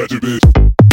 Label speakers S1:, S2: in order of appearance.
S1: ratchet bitch.